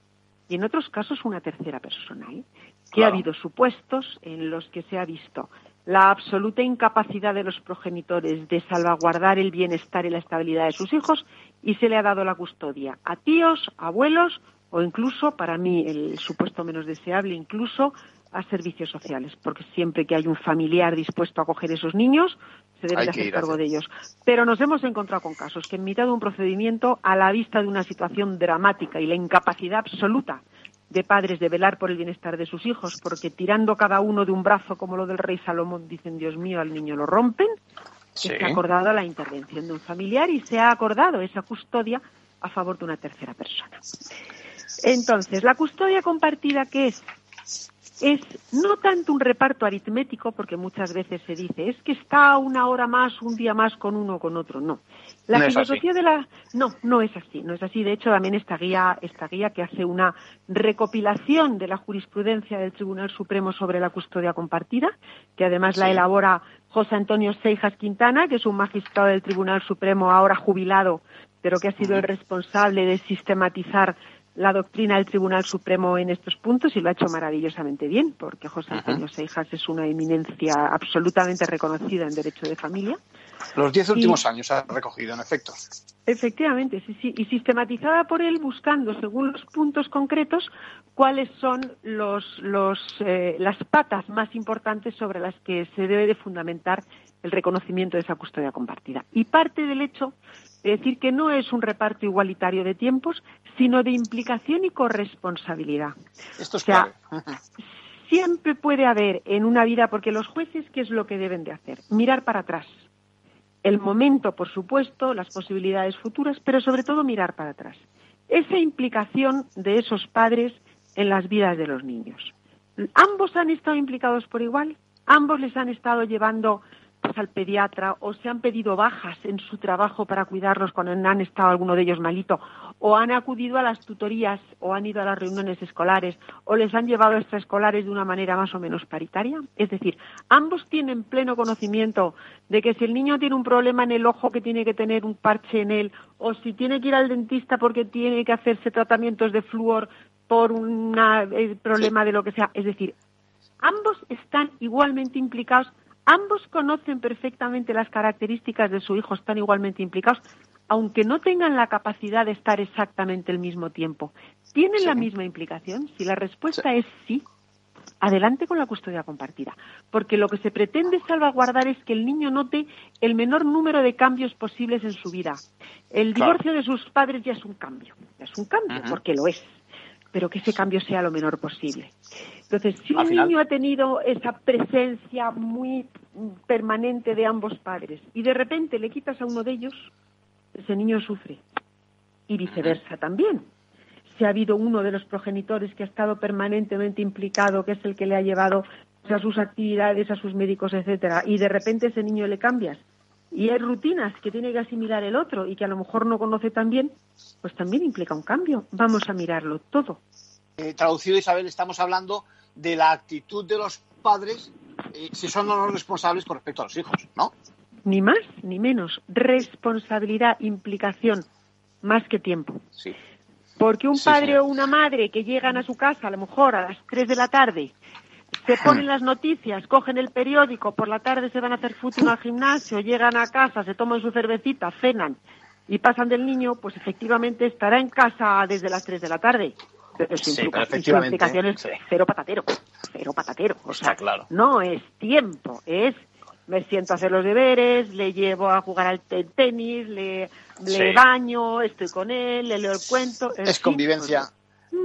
y en otros casos una tercera persona, ¿eh? que ha habido supuestos en los que se ha visto la absoluta incapacidad de los progenitores de salvaguardar el bienestar y la estabilidad de sus hijos y se le ha dado la custodia a tíos, abuelos o incluso, para mí, el supuesto menos deseable, incluso a servicios sociales, porque siempre que hay un familiar dispuesto a acoger esos niños, se debe hacer cargo de ellos. Pero nos hemos encontrado con casos que en mitad de un procedimiento, a la vista de una situación dramática y la incapacidad absoluta de padres de velar por el bienestar de sus hijos, porque tirando cada uno de un brazo como lo del rey Salomón, dicen, Dios mío, al niño lo rompen, se ha acordado la intervención de un familiar y se ha acordado esa custodia a favor de una tercera persona. Entonces, la custodia compartida, ¿qué es? Es no tanto un reparto aritmético, porque muchas veces se dice, es que está una hora más, un día más con uno o con otro. No. La filosofía de la. No, no es así. No es así. De hecho, también esta guía, esta guía que hace una recopilación de la jurisprudencia del Tribunal Supremo sobre la custodia compartida, que además la elabora José Antonio Seijas Quintana, que es un magistrado del Tribunal Supremo ahora jubilado, pero que ha sido el responsable de sistematizar la doctrina del Tribunal Supremo en estos puntos y lo ha hecho maravillosamente bien, porque José Antonio Seijas es una eminencia absolutamente reconocida en derecho de familia. Los diez últimos años ha recogido, en efecto. Efectivamente, sí, sí, y sistematizada por él buscando, según los puntos concretos, cuáles son los, los, eh, las patas más importantes sobre las que se debe de fundamentar el reconocimiento de esa custodia compartida. Y parte del hecho es decir, que no es un reparto igualitario de tiempos, sino de implicación y corresponsabilidad. Esto es clave. siempre puede haber en una vida, porque los jueces, ¿qué es lo que deben de hacer? Mirar para atrás. El momento, por supuesto, las posibilidades futuras, pero sobre todo mirar para atrás. Esa implicación de esos padres en las vidas de los niños. ¿Ambos han estado implicados por igual? ¿Ambos les han estado llevando al pediatra o se han pedido bajas en su trabajo para cuidarlos cuando han estado alguno de ellos malito o han acudido a las tutorías o han ido a las reuniones escolares o les han llevado extraescolares de una manera más o menos paritaria. Es decir, ambos tienen pleno conocimiento de que si el niño tiene un problema en el ojo que tiene que tener un parche en él o si tiene que ir al dentista porque tiene que hacerse tratamientos de flúor por un eh, problema de lo que sea. Es decir, ambos están igualmente implicados Ambos conocen perfectamente las características de su hijo, están igualmente implicados, aunque no tengan la capacidad de estar exactamente el mismo tiempo. ¿Tienen la misma implicación? Si la respuesta es sí, adelante con la custodia compartida, porque lo que se pretende salvaguardar es que el niño note el menor número de cambios posibles en su vida. El divorcio de sus padres ya es un cambio, ya es un cambio, porque lo es pero que ese cambio sea lo menor posible. Entonces, si un niño ha tenido esa presencia muy permanente de ambos padres y de repente le quitas a uno de ellos, ese niño sufre. Y viceversa también. Si ha habido uno de los progenitores que ha estado permanentemente implicado, que es el que le ha llevado a sus actividades, a sus médicos, etcétera, y de repente ese niño le cambias, y hay rutinas que tiene que asimilar el otro y que a lo mejor no conoce tan bien, pues también implica un cambio. Vamos a mirarlo todo. Eh, traducido, Isabel, estamos hablando de la actitud de los padres eh, si son los responsables con respecto a los hijos, ¿no? Ni más ni menos. Responsabilidad, implicación, más que tiempo. Sí. Porque un padre o una madre que llegan a su casa a lo mejor a las 3 de la tarde se ponen las noticias, cogen el periódico, por la tarde se van a hacer fútbol al gimnasio, llegan a casa, se toman su cervecita, cenan y pasan del niño, pues efectivamente estará en casa desde las 3 de la tarde. Pero sin sí, implicaciones cero patatero, cero patatero. O sea, claro. no es tiempo, es me siento a hacer los deberes, le llevo a jugar al tenis, le, le baño, estoy con él, le leo el cuento. Es convivencia.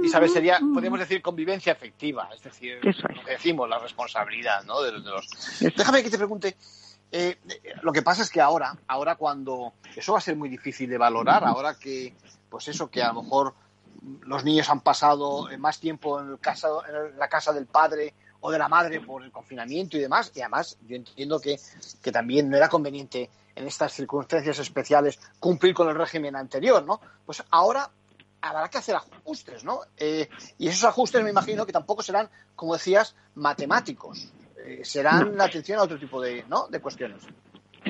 Isabel, sería, podemos decir, convivencia efectiva, es decir, decimos, la responsabilidad, ¿no? De, los... Déjame que te pregunte, eh, lo que pasa es que ahora, ahora cuando eso va a ser muy difícil de valorar, ahora que, pues eso, que a lo mejor los niños han pasado más tiempo en, casa, en la casa del padre o de la madre por el confinamiento y demás, y además yo entiendo que, que también no era conveniente en estas circunstancias especiales cumplir con el régimen anterior, ¿no? Pues ahora habrá que hacer ajustes, ¿no? Eh, y esos ajustes me imagino que tampoco serán, como decías, matemáticos. Eh, serán la atención a otro tipo de, ¿no? de cuestiones.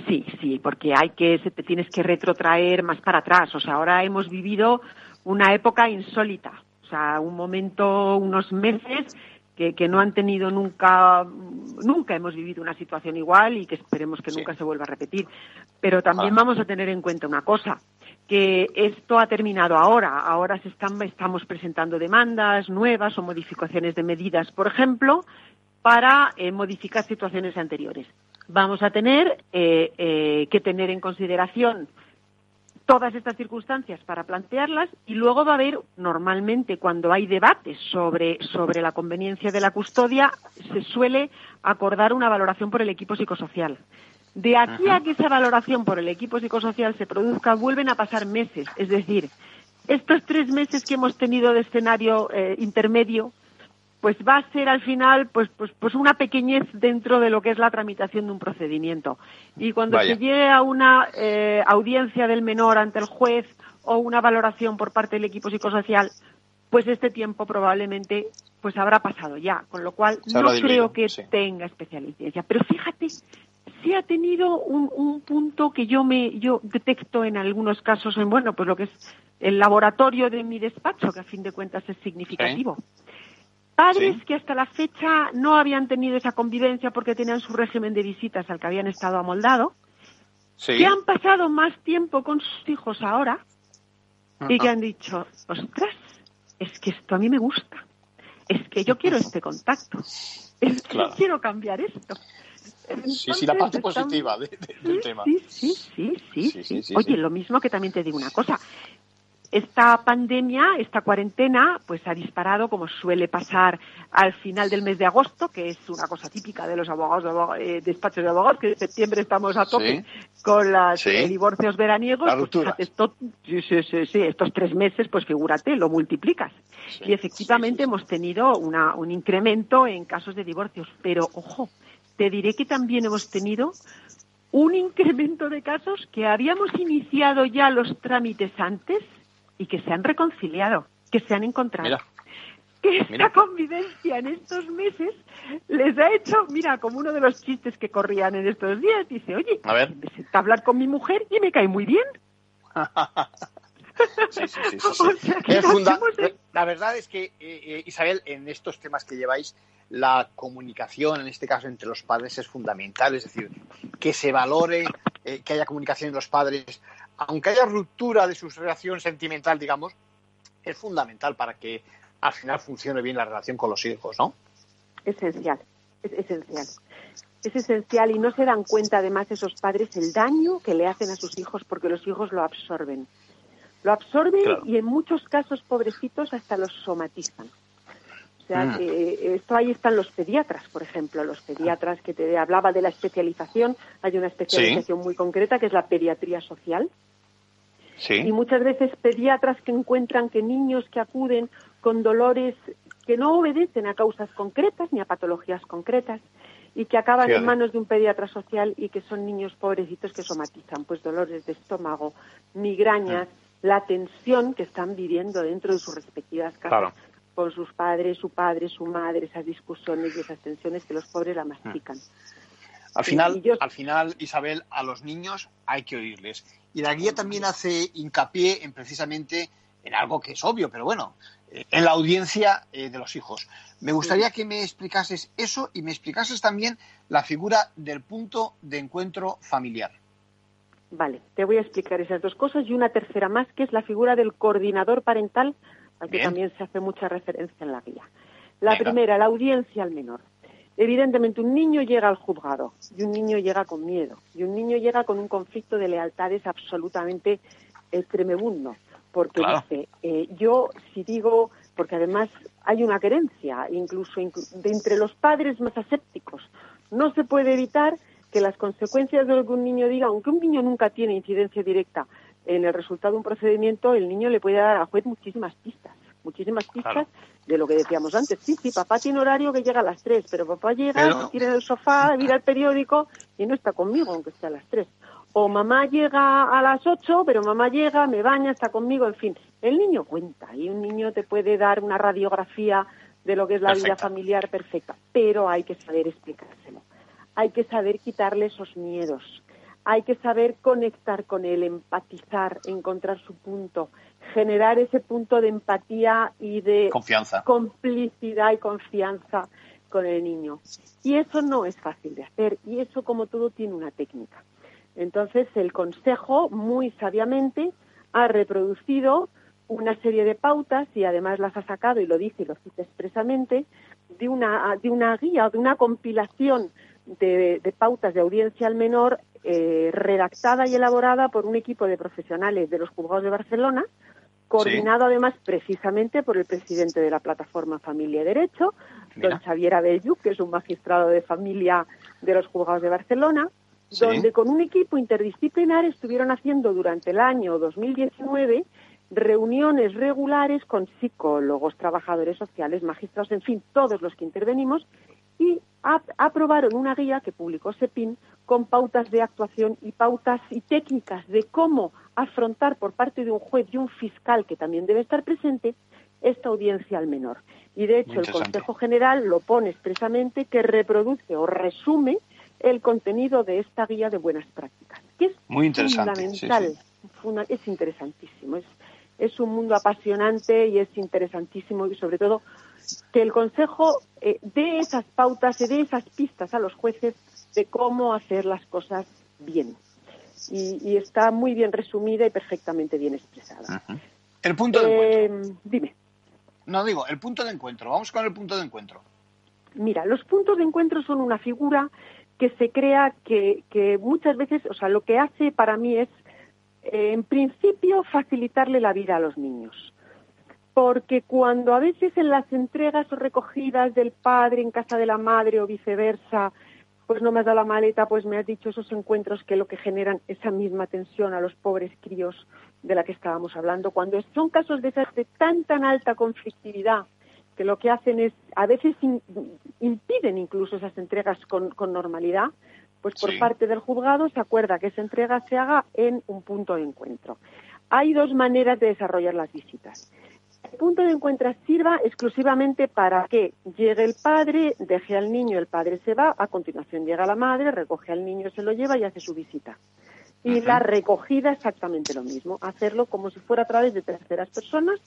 Sí, sí, porque hay que, te tienes que retrotraer más para atrás. O sea, ahora hemos vivido una época insólita. O sea, un momento, unos meses que, que, no han tenido nunca, nunca hemos vivido una situación igual y que esperemos que nunca se vuelva a repetir. Pero también vamos a tener en cuenta una cosa, que esto ha terminado ahora. Ahora se están, estamos presentando demandas nuevas o modificaciones de medidas, por ejemplo, para eh, modificar situaciones anteriores. Vamos a tener eh, eh, que tener en consideración todas estas circunstancias para plantearlas y luego va a haber, normalmente, cuando hay debates sobre, sobre la conveniencia de la custodia, se suele acordar una valoración por el equipo psicosocial. De aquí a que esa valoración por el equipo psicosocial se produzca, vuelven a pasar meses. Es decir, estos tres meses que hemos tenido de escenario intermedio pues va a ser al final pues, pues, pues una pequeñez dentro de lo que es la tramitación de un procedimiento. Y cuando se llegue a una eh, audiencia del menor ante el juez o una valoración por parte del equipo psicosocial, pues este tiempo probablemente pues habrá pasado ya, con lo cual no creo que tenga especial incidencia. Pero fíjate, sí ha tenido un, un, punto que yo me yo detecto en algunos casos en bueno pues lo que es el laboratorio de mi despacho, que a fin de cuentas es significativo. Padres que hasta la fecha no habían tenido esa convivencia porque tenían su régimen de visitas al que habían estado amoldado, que han pasado más tiempo con sus hijos ahora y que han dicho, ostras, es que esto a mí me gusta, es que yo quiero (laughs) este contacto, es que quiero cambiar esto. Sí, sí, la parte positiva del tema. Sí sí sí, sí, Oye, lo mismo que también te digo una cosa, esta pandemia, esta cuarentena, pues ha disparado, como suele pasar al final del mes de agosto, que es una cosa típica de los abogados, de eh, despachos de abogados, que en septiembre estamos a tope con los eh, divorcios veraniegos. Pues, sí, sí, sí, estos tres meses, pues figúrate, lo multiplicas. y efectivamente hemos tenido una, un incremento en casos de divorcios. Pero, ojo, te diré que también hemos tenido un incremento de casos que habíamos iniciado ya los trámites antes y que se han reconciliado, que se han encontrado. Que esta convivencia en estos meses les ha hecho, mira, como uno de los chistes que corrían en estos días, dice, oye, a ver. me a hablar con mi mujer y me cae muy bien. (laughs) sí, sí, sí, La verdad es que, eh, eh, Isabel, en estos temas que lleváis, la comunicación, en este caso entre los padres, es fundamental. Es decir, que se valore, eh, que haya comunicación entre los padres, aunque haya ruptura de su relación sentimental, digamos, es fundamental para que al final funcione bien la relación con los hijos, ¿no? Esencial, es esencial. Es esencial y no se dan cuenta además esos padres el daño que le hacen a sus hijos porque los hijos lo absorben. Lo absorben y en muchos casos, pobrecitos, hasta los somatizan. O sea, mm. esto ahí están los pediatras, por ejemplo, los pediatras que te hablaba de la especialización. Hay una especialización muy concreta que es la pediatría social. Y muchas veces pediatras que encuentran que niños que acuden con dolores que no obedecen a causas concretas ni a patologías concretas y que acaban en manos de un pediatra social y que son niños pobrecitos que somatizan pues dolores de estómago, migrañas, mm. la tensión que están viviendo dentro de sus respectivas casas con sus padres, su padre, su madre, esas discusiones y esas tensiones que los pobres la mastican. Al final, al final, Isabel, a los niños hay que oírles. Y la guía también hace hincapié en precisamente en algo que es obvio, pero bueno, eh, en la audiencia eh, de los hijos. Me gustaría que me explicases eso y me explicases también la figura del punto de encuentro familiar. Vale, te voy a explicar esas dos cosas y una tercera más, que es la figura del coordinador parental, al que también se hace mucha referencia en la guía. La primera, la audiencia al menor. Evidentemente, un niño llega al juzgado y un niño llega con miedo y un niño llega con un conflicto de lealtades absolutamente eh, tremebundo, porque dice, eh, yo si digo porque además hay una querencia, incluso de entre los padres más asépticos. No se puede evitar que las consecuencias de lo que un niño diga, aunque un niño nunca tiene incidencia directa en el resultado de un procedimiento, el niño le puede dar al juez muchísimas pistas, muchísimas pistas de lo que decíamos antes. Sí, sí, papá tiene horario que llega a las 3, pero papá llega, tiene el sofá, (laughs) mira el periódico y no está conmigo, aunque esté a las 3. O mamá llega a las 8, pero mamá llega, me baña, está conmigo, en fin. El niño cuenta y un niño te puede dar una radiografía de lo que es la vida familiar perfecta, pero hay que saber explicárselo hay que saber quitarle esos miedos, hay que saber conectar con él, empatizar, encontrar su punto, generar ese punto de empatía y de complicidad y confianza con el niño. Y eso no es fácil de hacer y eso como todo tiene una técnica. Entonces el consejo muy sabiamente ha reproducido una serie de pautas y además las ha sacado y lo dice y lo cita expresamente de una, de una guía o de una compilación de, pautas de audiencia al menor eh, redactada y elaborada por un equipo de profesionales de los juzgados de Barcelona, coordinado además precisamente por el presidente de la plataforma Familia y Derecho, don Xavier Abelluc, que es un magistrado de familia de los juzgados de Barcelona, donde con un equipo interdisciplinar estuvieron haciendo durante el año 2019 reuniones regulares con psicólogos, trabajadores sociales, magistrados, en fin, todos los que intervenimos, y aprobaron una guía que publicó SEPIN con pautas de actuación y pautas y técnicas de cómo afrontar por parte de un juez y un fiscal que también debe estar presente esta audiencia al menor. Y de hecho el Consejo General lo pone expresamente que reproduce o resume el contenido de esta guía de buenas prácticas, que es Muy fundamental, es interesantísimo, es, es un mundo apasionante y es interesantísimo y sobre todo que el Consejo eh, dé esas pautas y dé esas pistas a los jueces de cómo hacer las cosas bien. Y, está muy bien resumida y perfectamente bien expresada. El punto de eh, encuentro. Dime. No digo, el punto de encuentro. Vamos con el punto de encuentro. Mira, los puntos de encuentro son una figura que se crea que, que muchas veces, o sea, lo que hace para mí es, eh, en principio, facilitarle la vida a los niños porque cuando a veces en las entregas o recogidas del padre en casa de la madre o viceversa, pues no me has dado la maleta, pues me has dicho esos encuentros que lo que generan esa misma tensión a los pobres críos de la que estábamos hablando, cuando son casos de esas de tan tan alta conflictividad que lo que hacen es, a veces impiden incluso esas entregas con, normalidad, pues por parte del juzgado se acuerda que esa entrega se haga en un punto de encuentro. Hay dos maneras de desarrollar las visitas. El punto de encuentro sirva exclusivamente para que llegue el padre, deje al niño, el padre se va, a continuación llega la madre, recoge al niño, se lo lleva y hace su visita. Y la recogida exactamente lo mismo, hacerlo como si fuera a través de terceras personas,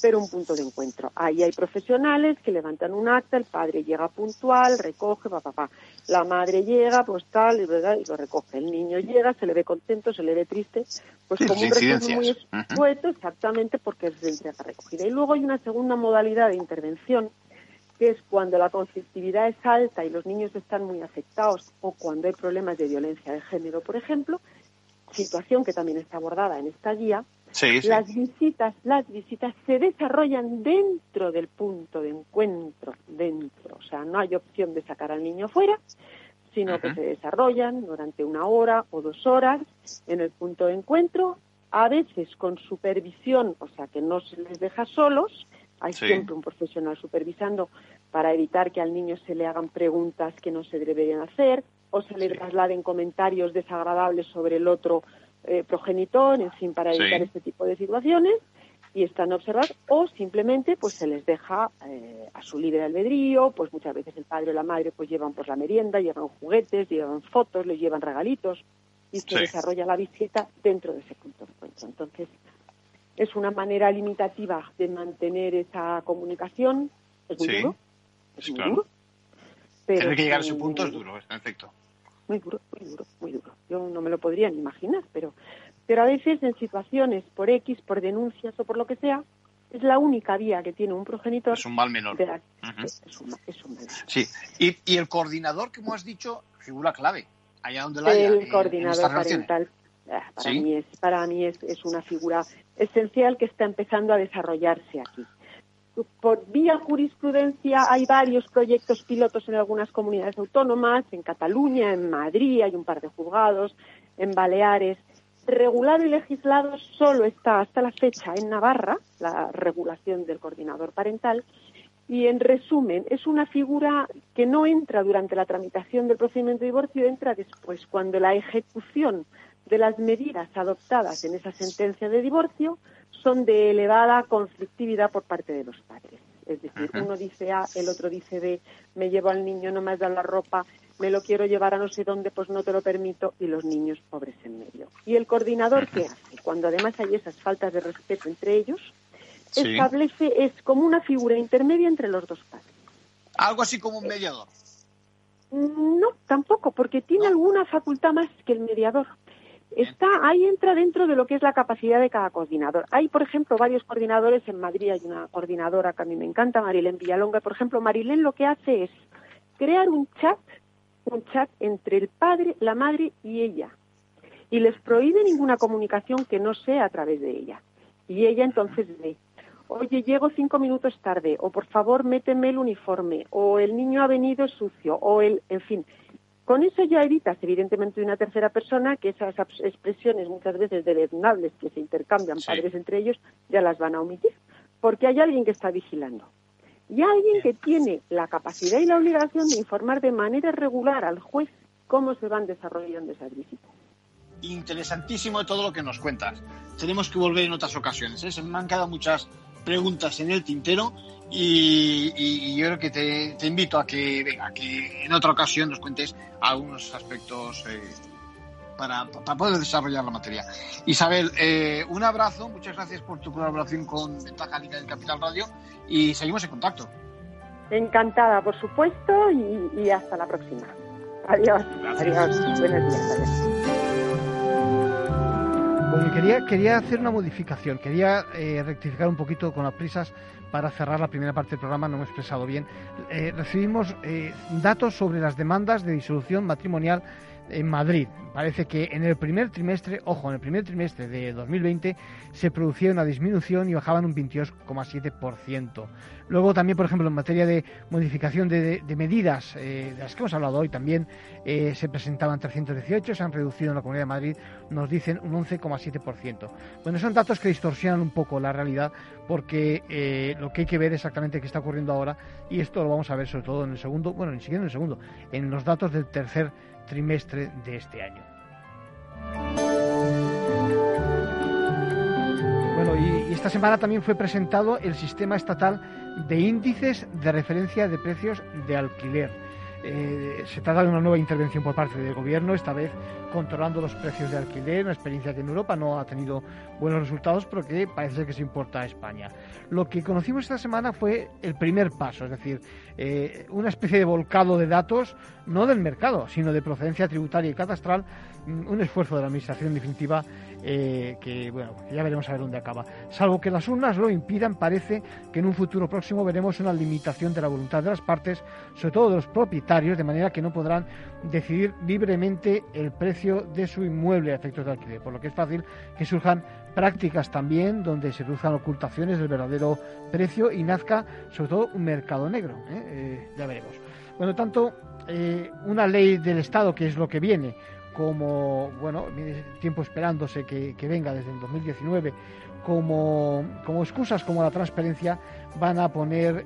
pero un punto de encuentro. Ahí hay profesionales que levantan un acta, el padre llega puntual, recoge, papá, papá. La madre llega, pues tal, y, ¿verdad? y lo recoge. El niño llega, se le ve contento, se le ve triste, pues como un recuerdo muy escueto, exactamente porque es de entrega recogida. Y luego hay una segunda modalidad de intervención, que es cuando la conflictividad es alta y los niños están muy afectados o cuando hay problemas de violencia de género, por ejemplo, situación que también está abordada en esta guía, las visitas, las visitas se desarrollan dentro del punto de encuentro, dentro, o sea, no hay opción de sacar al niño fuera, sino que se desarrollan durante una hora o dos horas en el punto de encuentro, a veces con supervisión, o sea, que no se les deja solos, hay siempre un profesional supervisando para evitar que al niño se le hagan preguntas que no se deberían hacer, o se le trasladen comentarios desagradables sobre el otro eh, progenitor, en fin, para evitar este tipo de situaciones y están observados o simplemente pues se les deja eh, a su libre albedrío, pues muchas veces el padre o la madre pues llevan pues la merienda, llevan juguetes, llevan fotos, les llevan regalitos y se desarrolla la visita dentro de ese punto de encuentro. Entonces, es una manera limitativa de mantener esa comunicación, es muy duro, es muy duro. Pero Tener que llegar a ese punto es duro, en efecto muy duro, muy duro, muy duro. Yo no me lo podría ni imaginar, pero, pero a veces en situaciones por X, por denuncias o por lo que sea, es la única vía que tiene un progenitor. Es un mal menor. es, un, menor. Sí, y, y, el coordinador, como has dicho, figura clave, allá donde la haya. El coordinador parental. Ah, para mí, es, para mí es, es una figura esencial que está empezando a desarrollarse aquí. Por vía jurisprudencia hay varios proyectos pilotos en algunas comunidades autónomas, en Cataluña, en Madrid hay un par de juzgados, en Baleares. Regulado y legislado solo está hasta la fecha en Navarra, la regulación del coordinador parental, y en resumen, es una figura que no entra durante la tramitación del procedimiento de divorcio, entra después, cuando la ejecución de las medidas adoptadas en esa sentencia de divorcio son de elevada conflictividad por parte de los padres. Es decir, uno dice A, el otro dice B, me llevo al niño, no me has dado la ropa, me lo quiero llevar a no sé dónde, pues no te lo permito, y los niños pobres en medio. ¿Y el coordinador qué hace? Cuando además hay esas faltas de respeto entre ellos, establece, es como una figura intermedia entre los dos padres. Algo así como un mediador. No, tampoco, porque tiene alguna facultad más que el mediador. Está, ahí entra dentro de lo que es la capacidad de cada coordinador. Hay, por ejemplo, varios coordinadores en Madrid. Hay una coordinadora que a mí me encanta, Marilén Villalonga. Por ejemplo, Marilén lo que hace es crear un chat, un chat entre el padre, la madre y ella. Y les prohíbe ninguna comunicación que no sea a través de ella. Y ella entonces ve oye, llego cinco minutos tarde, o por favor, méteme el uniforme, o el niño ha venido sucio, o el, en fin. Con eso ya evitas, evidentemente, de una tercera persona que esas expresiones muchas veces deleznables que se intercambian padres entre ellos ya las van a omitir, porque hay alguien que está vigilando. Y alguien que tiene la capacidad y la obligación de informar de manera regular al juez cómo se van desarrollando esas visitas interesantísimo todo lo que nos cuentas. Tenemos que volver en otras ocasiones. ¿eh? Se me han quedado muchas preguntas en el tintero y, yo creo que te, invito a que, venga, que en otra ocasión nos cuentes algunos aspectos eh, para, poder desarrollar la materia. Isabel, eh, un abrazo, muchas gracias por tu colaboración con Ventaja Liga del Capital Radio y seguimos en contacto. Encantada, por supuesto, y, hasta la próxima. Adiós. Adiós. Buenos días quería, quería hacer una modificación, quería eh, rectificar un poquito con las prisas para cerrar la primera parte del programa, no me he expresado bien. Eh, recibimos eh, datos sobre las demandas de disolución matrimonial en Madrid. Parece que en el primer trimestre, ojo, en el primer trimestre de 2020 se producía una disminución y bajaban un 22,7%. Luego también, por ejemplo, en materia de modificación de, medidas eh, de las que hemos hablado hoy, también eh, se presentaban 318, se han reducido en la Comunidad de Madrid, nos dicen un 11,7%. Bueno, son datos que distorsionan un poco la realidad porque eh, lo que hay que ver exactamente qué está ocurriendo ahora y esto lo vamos a ver sobre todo en el segundo, bueno, ni siquiera en el segundo, en los datos del tercer trimestre de este año. Bueno, y, esta semana también fue presentado el sistema estatal de índices de referencia de precios de alquiler. Eh, se trata de una nueva intervención por parte del gobierno, esta vez controlando los precios de alquiler, una experiencia que en Europa no ha tenido buenos resultados, pero que parece que se importa a España. Lo que conocimos esta semana fue el primer paso, es decir, eh, una especie de volcado de datos, no del mercado, sino de procedencia tributaria y catastral, mm, un esfuerzo de la Administración definitiva eh, que, bueno, ya veremos a ver dónde acaba. Salvo que las urnas lo impidan, parece que en un futuro próximo veremos una limitación de la voluntad de las partes, sobre todo de los propietarios, de manera que no podrán decidir libremente el precio de su inmueble a efectos de alquiler, por lo que es fácil que surjan prácticas también donde se produzcan ocultaciones del verdadero precio y nazca sobre todo un mercado negro. ¿eh? Eh, ya veremos. Bueno, tanto eh, una ley del Estado, que es lo que viene, como, bueno, tiempo esperándose que, que venga desde el 2019, como, excusas como la transparencia, van a poner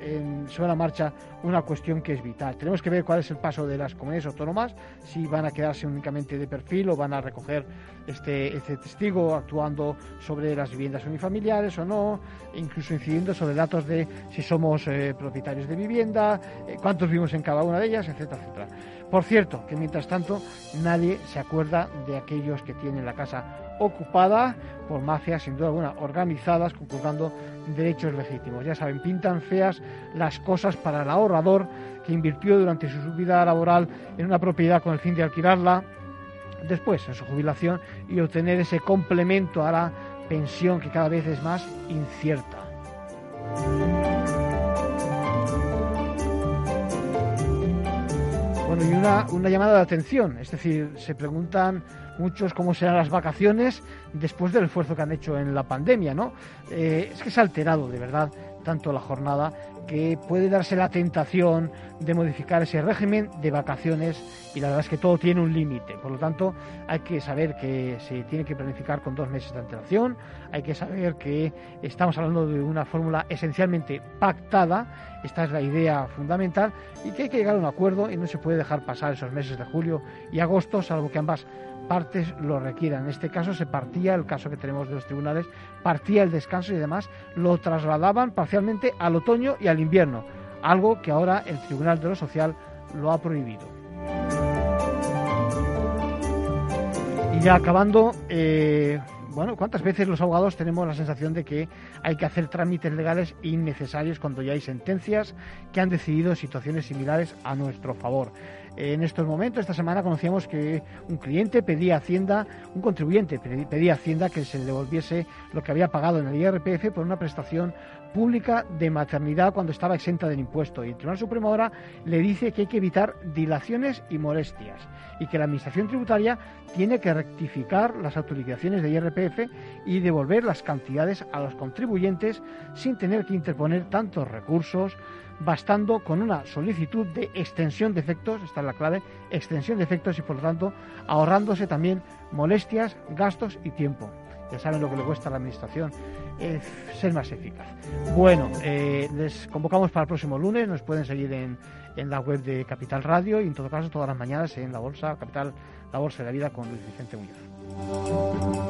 sobre la marcha una cuestión que es vital. Tenemos que ver cuál es el paso de las comunidades autónomas, si van a quedarse únicamente de perfil o van a recoger este, este testigo actuando sobre las viviendas unifamiliares o no, incluso incidiendo sobre datos de si somos eh, propietarios de vivienda, eh, cuántos vivimos en cada una de ellas, etcétera, etcétera. Por cierto, que mientras tanto nadie se acuerda de aquellos que tienen la casa ocupada por mafias, sin duda alguna, organizadas, conculcando derechos legítimos. Ya saben, pintan feas las cosas para el ahorrador que invirtió durante su vida laboral en una propiedad con el fin de alquilarla después, en su jubilación, y obtener ese complemento a la pensión que cada vez es más incierta. Bueno, y una, una llamada de atención, es decir, se preguntan muchos cómo serán las vacaciones después del esfuerzo que han hecho en la pandemia, ¿no? Eh, es que se ha alterado, de verdad, tanto la jornada que puede darse la tentación de modificar ese régimen de vacaciones y la verdad es que todo tiene un límite. Por lo tanto, hay que saber que se tiene que planificar con dos meses de antelación, hay que saber que estamos hablando de una fórmula esencialmente pactada, esta es la idea fundamental, y que hay que llegar a un acuerdo y no se puede dejar pasar esos meses de julio y agosto, salvo que ambas partes lo requieran. En este caso se partía, el caso que tenemos de los tribunales, partía el descanso y demás, lo trasladaban parcialmente al otoño y al invierno, algo que ahora el Tribunal de lo Social lo ha prohibido. Y ya acabando, eh, bueno, ¿cuántas veces los abogados tenemos la sensación de que hay que hacer trámites legales innecesarios cuando ya hay sentencias que han decidido situaciones similares a nuestro favor? En estos momentos, esta semana conocíamos que un cliente pedía a Hacienda, un contribuyente pedía a Hacienda que se le devolviese lo que había pagado en el IRPF por una prestación pública de maternidad cuando estaba exenta del impuesto. Y el Tribunal Supremo ahora le dice que hay que evitar dilaciones y molestias y que la Administración Tributaria tiene que rectificar las autorizaciones de IRPF y devolver las cantidades a los contribuyentes sin tener que interponer tantos recursos, bastando con una solicitud de extensión de efectos, esta es la clave, extensión de efectos y por lo tanto ahorrándose también molestias, gastos y tiempo. Ya saben lo que le cuesta a la Administración eh, ser más eficaz. Bueno, eh, les convocamos para el próximo lunes, nos pueden seguir en, en la web de Capital Radio y en todo caso todas las mañanas en la Bolsa Capital, la Bolsa de la Vida con Luis Vicente Muñoz.